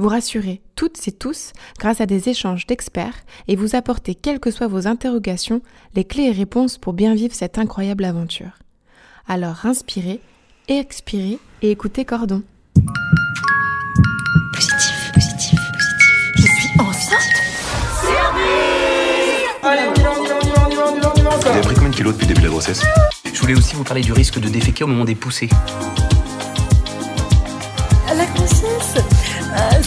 Vous rassurer toutes et tous grâce à des échanges d'experts et vous apporter, quelles que soient vos interrogations, les clés et réponses pour bien vivre cette incroyable aventure. Alors inspirez, expirez et écoutez Cordon. Positif, positif, positif. Je suis enceinte Allez, on y va, on y va, on y va, on y va, on y va, on y va, Vous avez pris combien de kilos depuis le début de la grossesse? Je voulais aussi vous parler du risque de déféquer au moment des poussées.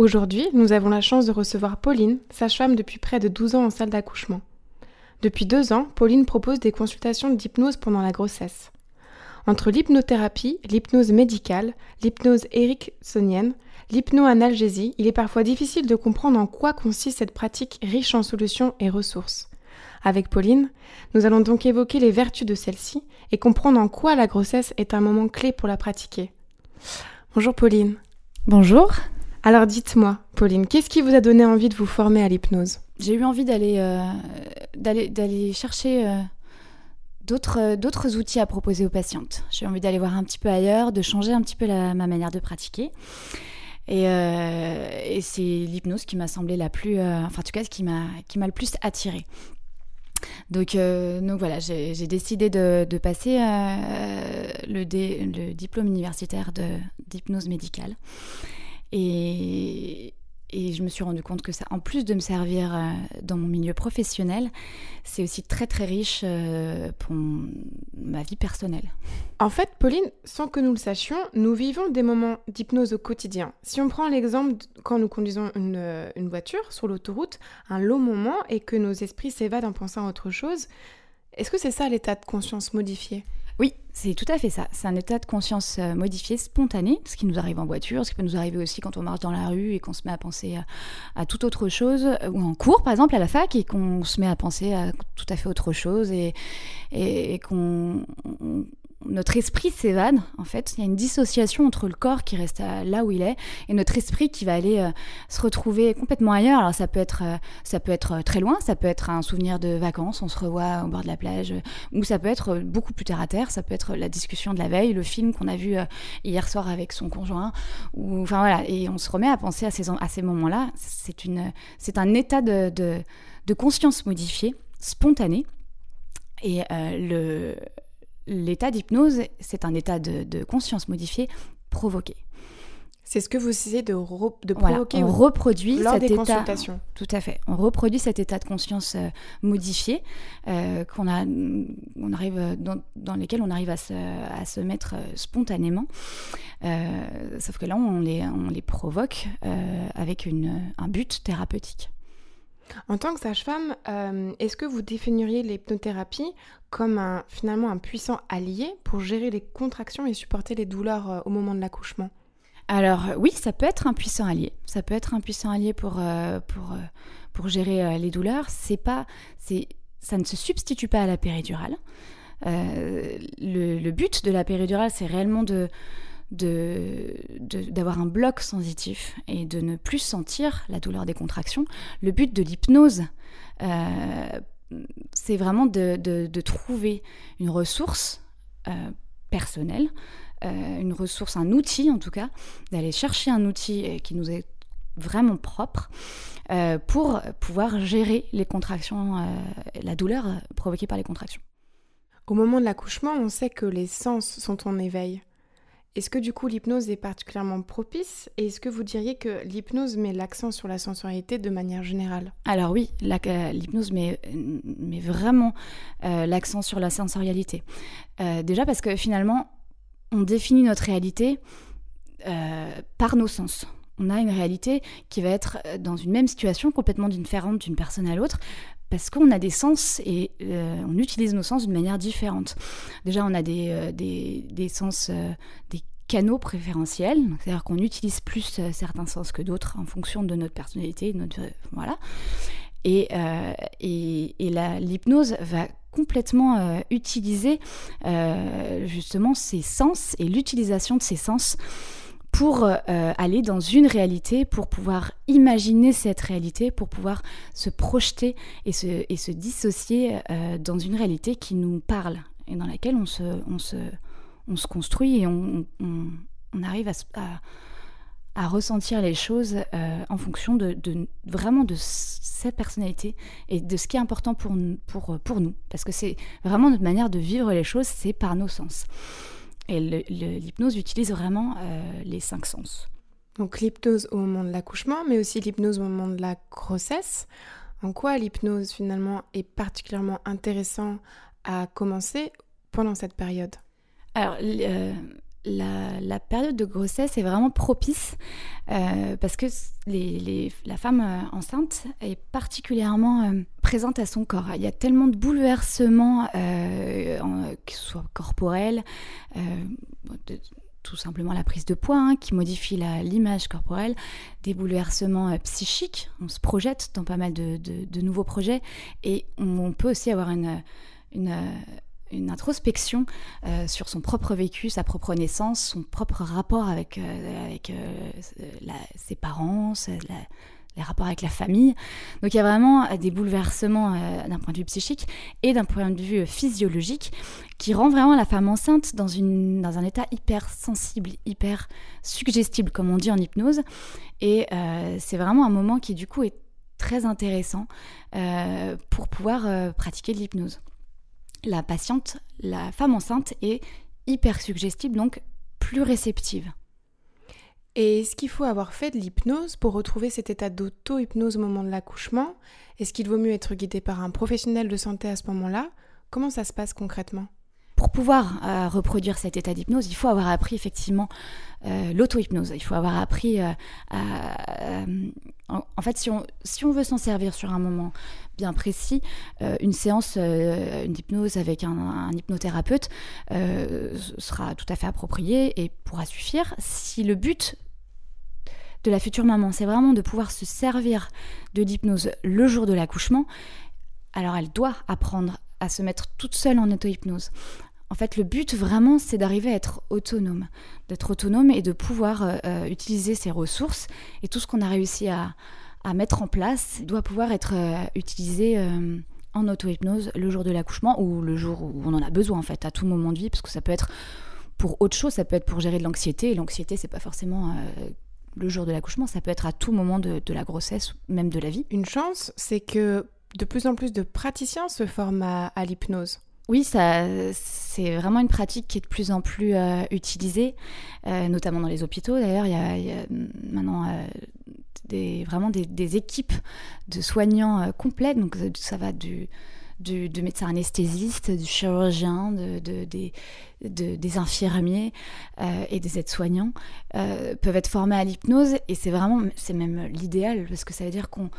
Aujourd'hui, nous avons la chance de recevoir Pauline, sage-femme depuis près de 12 ans en salle d'accouchement. Depuis deux ans, Pauline propose des consultations d'hypnose pendant la grossesse. Entre l'hypnothérapie, l'hypnose médicale, l'hypnose ericksonienne, l'hypnoanalgésie, il est parfois difficile de comprendre en quoi consiste cette pratique riche en solutions et ressources. Avec Pauline, nous allons donc évoquer les vertus de celle-ci et comprendre en quoi la grossesse est un moment clé pour la pratiquer. Bonjour Pauline. Bonjour. Alors dites-moi, Pauline, qu'est-ce qui vous a donné envie de vous former à l'hypnose? J'ai eu envie d'aller euh, chercher euh, d'autres euh, d'autres outils à proposer aux patientes. J'ai envie d'aller voir un petit peu ailleurs, de changer un petit peu la- ma manière de pratiquer. Et, c'est l'hypnose qui m'a semblé la plus, enfin en tout cas, qui m'a qui m'a le plus attirée. Donc, donc voilà, j'ai décidé de, de passer le, le diplôme universitaire d'hypnose médicale. Et, je me suis rendu compte que ça, en plus de me servir euh, dans mon milieu professionnel, c'est aussi très très riche euh, pour ma vie personnelle. En fait, Pauline, sans que nous le sachions, nous vivons des moments d'hypnose au quotidien. Si on prend l'exemple quand nous conduisons euh, une voiture sur l'autoroute, un long moment et que nos esprits s'évadent en pensant à autre chose, est-ce que c'est ça l'état de conscience modifié? Oui, c'est tout à fait ça. C'est un état de conscience euh, modifié, spontané, ce qui nous arrive en voiture, ce qui peut nous arriver aussi quand on marche dans la rue et qu'on se met à penser à, à toute autre chose, euh, ou en cours par exemple à la fac et qu'on se met à penser à tout à fait autre chose et, qu'on on- notre esprit s'évade en fait. Il y a une dissociation entre le corps qui reste à- là où il est et notre esprit qui va aller euh, se retrouver complètement ailleurs. Alors ça peut être euh, ça peut être très loin, ça peut être un souvenir de vacances, on se revoit au bord de la plage, euh, ou ça peut être euh, beaucoup plus terre à terre, ça peut être la discussion de la veille, le film qu'on a vu euh, hier soir avec son conjoint, enfin voilà, et on se remet à penser à ces, moments-là. C'est un état de, de, conscience modifié, spontané, et euh, le, l'état d'hypnose, c'est un état de, de conscience modifié provoqué. C'est ce que vous essayez de, re- de Voilà, provoquer on reproduit lors cet des état. consultations. Tout à fait. On reproduit cet état de conscience euh, modifié euh, qu'on a, on arrive euh, dans, dans lesquels on arrive à se, à se mettre euh, spontanément. Sauf que là, on les, on les provoque avec une, un but thérapeutique. En tant que sage-femme, euh, est-ce que vous définiriez l'hypnothérapie comme un, finalement un puissant allié pour gérer les contractions et supporter les douleurs euh, au moment de l'accouchement? Alors euh, oui, ça peut être un puissant allié. Ça peut être un puissant allié pour, pour, pour gérer les douleurs. C'est pas, c'est, ça ne se substitue pas à la péridurale. Le, le but de la péridurale, c'est réellement de de- de- d'avoir un bloc sensitif et de ne plus sentir la douleur des contractions. Le but de l'hypnose, euh, c'est vraiment de, de- de trouver une ressource euh, personnelle, euh, une ressource, un outil en tout cas, d'aller chercher un outil qui nous est vraiment propre pour pouvoir gérer les contractions, la douleur provoquée par les contractions. Au moment de l'accouchement, on sait que les sens sont en éveil. Est-ce que du coup l'hypnose est particulièrement propice et est-ce que vous diriez que l'hypnose met l'accent sur la sensorialité de manière générale? Alors oui, euh, l'hypnose met, met vraiment euh, l'accent sur la sensorialité. Euh, déjà parce que finalement, on définit notre réalité par nos sens on a une réalité qui va être euh, dans une même situation complètement différente d'une personne à l'autre parce qu'on a des sens et euh, on utilise nos sens d'une manière différente. Déjà, on a des, euh, des, sens, des canaux préférentiels, c'est-à-dire qu'on utilise plus certains sens que d'autres en fonction de notre personnalité, notre, voilà. Et, et, et l'hypnose va complètement utiliser justement ces sens et l'utilisation de ces sens pour euh, aller dans une réalité, pour pouvoir imaginer cette réalité, pour pouvoir se projeter et se, et se dissocier euh, dans une réalité qui nous parle et dans laquelle on se, on se, on se construit et on, on, arrive à, à, ressentir les choses euh, en fonction de, de, vraiment de cette personnalité et de ce qui est important pour, pour, pour nous. Parce que c'est vraiment notre manière de vivre les choses, c'est par nos sens. Et l'hypnose utilise vraiment euh, les cinq sens. Donc l'hypnose au moment de l'accouchement, mais aussi l'hypnose au moment de la grossesse. En quoi l'hypnose finalement est particulièrement intéressant à commencer pendant cette période? Alors, euh, la, période de grossesse est vraiment propice euh, parce que la femme euh, enceinte est particulièrement euh, présente à son corps. Il y a tellement de bouleversements, que ce soit corporels, tout simplement la prise de poids hein, qui modifie l'image corporelle, des bouleversements psychiques. On se projette dans pas mal de, nouveaux projets et on, peut aussi avoir une une introspection euh, sur son propre vécu, sa propre naissance, son propre rapport avec, euh, euh, ses parents, les rapports avec la famille. Donc il y a vraiment des bouleversements d'un point de vue psychique et d'un point de vue physiologique qui rend vraiment la femme enceinte dans, une, dans un état hyper sensible, hyper suggestible, comme on dit en hypnose. Et c'est vraiment un moment qui du coup est très intéressant pour pouvoir pratiquer de l'hypnose la patiente, la femme enceinte est hyper suggestible, donc plus réceptive. Et est-ce qu'il faut avoir fait de l'hypnose pour retrouver cet état d'auto-hypnose au moment de l'accouchement? Est-ce qu'il vaut mieux être guidé par un professionnel de santé à ce moment-là? Comment ça se passe concrètement? Pour pouvoir euh, reproduire cet état d'hypnose, il faut avoir appris effectivement euh, l'auto-hypnose. Il faut avoir appris euh, à... En, fait, si on, veut s'en servir sur un moment bien précis, une séance d'hypnose avec un, un hypnothérapeute sera tout à fait appropriée et pourra suffire. Si le but de la future maman, c'est vraiment de pouvoir se servir de l'hypnose le jour de l'accouchement, alors elle doit apprendre à se mettre toute seule en auto-hypnose. En fait, le but vraiment, c'est d'arriver à être autonome, d'être autonome et de pouvoir euh, euh, utiliser ses ressources et tout ce qu'on a réussi à, mettre en place doit pouvoir être euh, utilisé en auto-hypnose le jour de l'accouchement ou le jour où on en a besoin en fait, à tout moment de vie, parce que ça peut être pour autre chose, ça peut être pour gérer de l'anxiété et l'anxiété, c'est pas forcément le jour de l'accouchement, ça peut être à tout moment de, la grossesse, même de la vie. Une chance, c'est que de plus en plus de praticiens se forment à l'hypnose. Oui, ça, c'est vraiment une pratique qui est de plus en plus euh, utilisée, euh, notamment dans les hôpitaux. D'ailleurs, il, y a, maintenant euh, des, vraiment des, équipes de soignants complètes. Donc, ça va du, du, médecin anesthésiste, du chirurgien, de, des, des, infirmiers et des aides-soignants peuvent être formés à l'hypnose. Et c'est vraiment, c'est même l'idéal parce que ça veut dire qu'on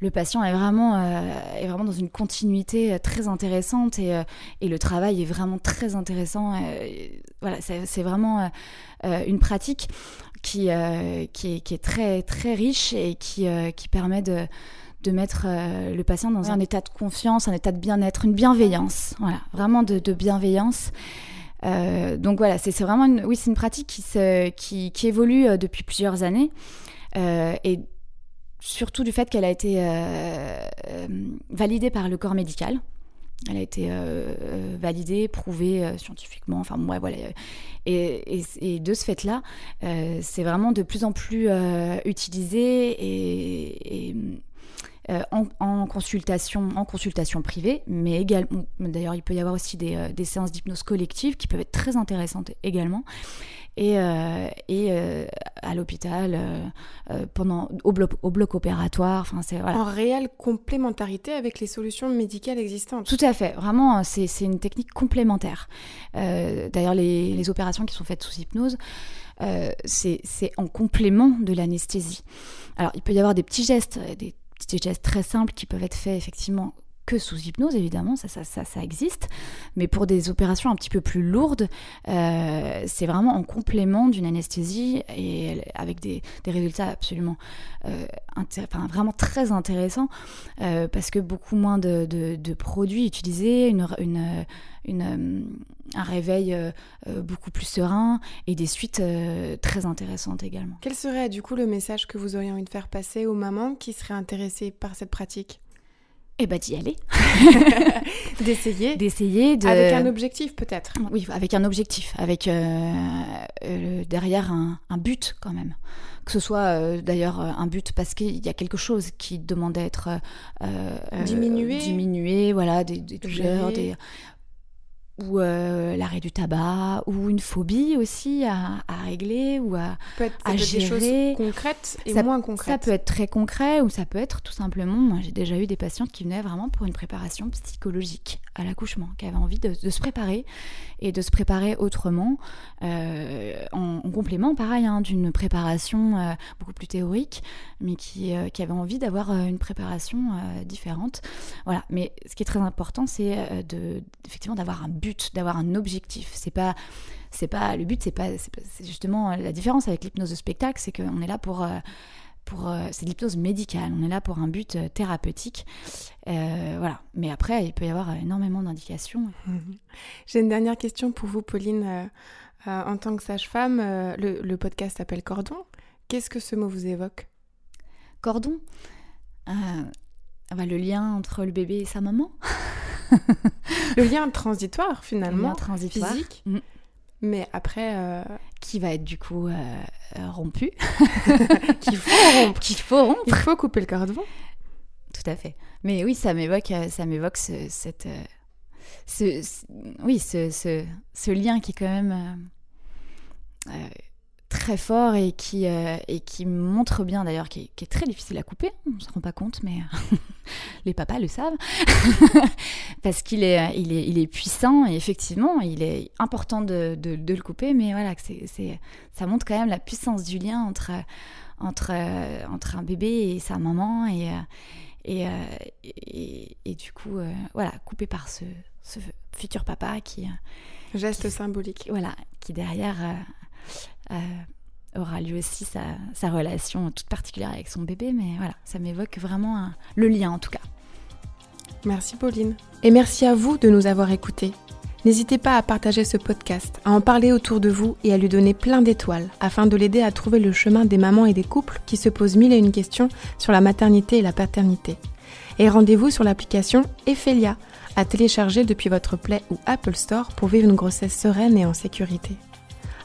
le patient est vraiment, euh, est vraiment dans une continuité euh, très intéressante et, euh, et le travail est vraiment très intéressant. voilà, c'est vraiment une pratique qui, qui, est, qui, est, très, très riche et qui, qui permet de de mettre le patient dans un état de confiance, un état de bien-être, une bienveillance, voilà, vraiment de, de bienveillance. donc voilà, c'est vraiment une, oui, c'est une pratique qui, se, qui, qui évolue depuis plusieurs années et surtout du fait qu'elle a été euh, euh, validée par le corps médical. Elle a été euh, validée, prouvée scientifiquement. Enfin, ouais, voilà. Et, de ce fait-là, c'est vraiment de plus en plus utilisé et, en, consultation, en consultation privée, mais également, d'ailleurs, il peut y avoir aussi des, des séances d'hypnose collective qui peuvent être très intéressantes également. Et, et à l'hôpital, euh, euh, pendant au bloc, au bloc opératoire. Enfin, c'est voilà. En réelle complémentarité avec les solutions médicales existantes. Tout à fait, vraiment, c'est une technique complémentaire. Euh, D'ailleurs, les, les opérations qui sont faites sous hypnose, euh, c'est en complément de l'anesthésie. Alors, il peut y avoir des petits gestes, euh, des petits gestes très simples qui peuvent être faits effectivement sous hypnose, évidemment, ça, ça, ça, ça existe. Mais pour des opérations un petit peu plus lourdes, euh, c'est vraiment en complément d'une anesthésie et avec des, résultats absolument, euh, vraiment très intéressants euh, parce que beaucoup moins de, produits utilisés, un réveil beaucoup plus serein et des suites très intéressantes également. Quel serait du coup le message que vous auriez envie de faire passer aux mamans qui seraient intéressées par cette pratique? Et bah d'y aller, D'essayer d'essayer de... avec un objectif peut-être. Oui, avec un objectif, avec euh, euh, derrière un, un but quand même. Que ce soit euh, d'ailleurs un but parce qu'il y a quelque chose qui demande à être Diminué. diminué, voilà, des, des douleurs, des, ou euh, l'arrêt du tabac, ou une phobie aussi à, à régler, ou à, Peut être, ça peut être des choses concrètes et Ça- moins ça concrètes. peut être très concret ou ça peut être tout simplement, moi j'ai déjà eu des patientes qui venaient vraiment pour une préparation psychologique à l'accouchement, qui avaient envie de, se préparer et de se préparer autrement, euh, en, en complément pareil hein, d'une préparation euh, beaucoup plus théorique, mais qui, euh, qui avaient envie d'avoir une préparation différente. Voilà, mais ce qui est très important, c'est de, effectivement d'avoir un but, d'avoir un objectif. C'est pas c'est pas le but c'est pas c'est justement la différence avec l'hypnose de spectacle c'est qu'on est là pour pour euh, c'est de l'hypnose médicale. On est là pour un but euh, thérapeutique. Euh, voilà. Mais après il peut y avoir énormément d'indications. Mhm. J'ai une dernière question pour vous, Pauline. Euh, en tant que sage-femme, le, le podcast s'appelle Cordon. Qu'est-ce que ce mot vous évoque? Cordon? Euh, bah, le lien entre le bébé et sa maman. Le lien transitoire le finalement, lien transitoire. Physique, Mm. Mais après euh, qui va être du coup euh, euh, rompu qu'il faut rompre. qu'il faut rompre Il faut couper le cordon. Tout à fait. Mais oui, ça m'évoque, ça m'évoque ce, cette, ce, ce- oui, ce, ce, ce lien qui est quand même euh, très fort et qui, euh, et qui montre bien d'ailleurs, qui, est- qui est très difficile à couper. On ne se rend pas compte, mais euh, les papas le savent. Parce qu'il est, euh, il est, il est puissant et effectivement, il est important de, de- de le couper, mais voilà, c'est, ça montre quand même la puissance du lien entre, entre, entre un bébé et sa maman et, et, et, et du coup, euh, voilà, coupé par ce, ce futur papa qui, Geste symbolique. voilà, qui derrière euh, aura lui aussi sa, relation toute particulière avec son bébé, mais voilà, ça m'évoque vraiment le lien en tout cas. Merci Pauline. Et merci à vous de nous avoir écoutés. N'hésitez pas à partager ce podcast, à en parler autour de vous et à lui donner plein d'étoiles afin de l'aider à trouver le chemin des mamans et des couples qui se posent mille et une questions sur la maternité et la paternité. Et rendez-vous sur l'application Ephelia à télécharger depuis votre Play ou Apple Store pour vivre une grossesse sereine et en sécurité.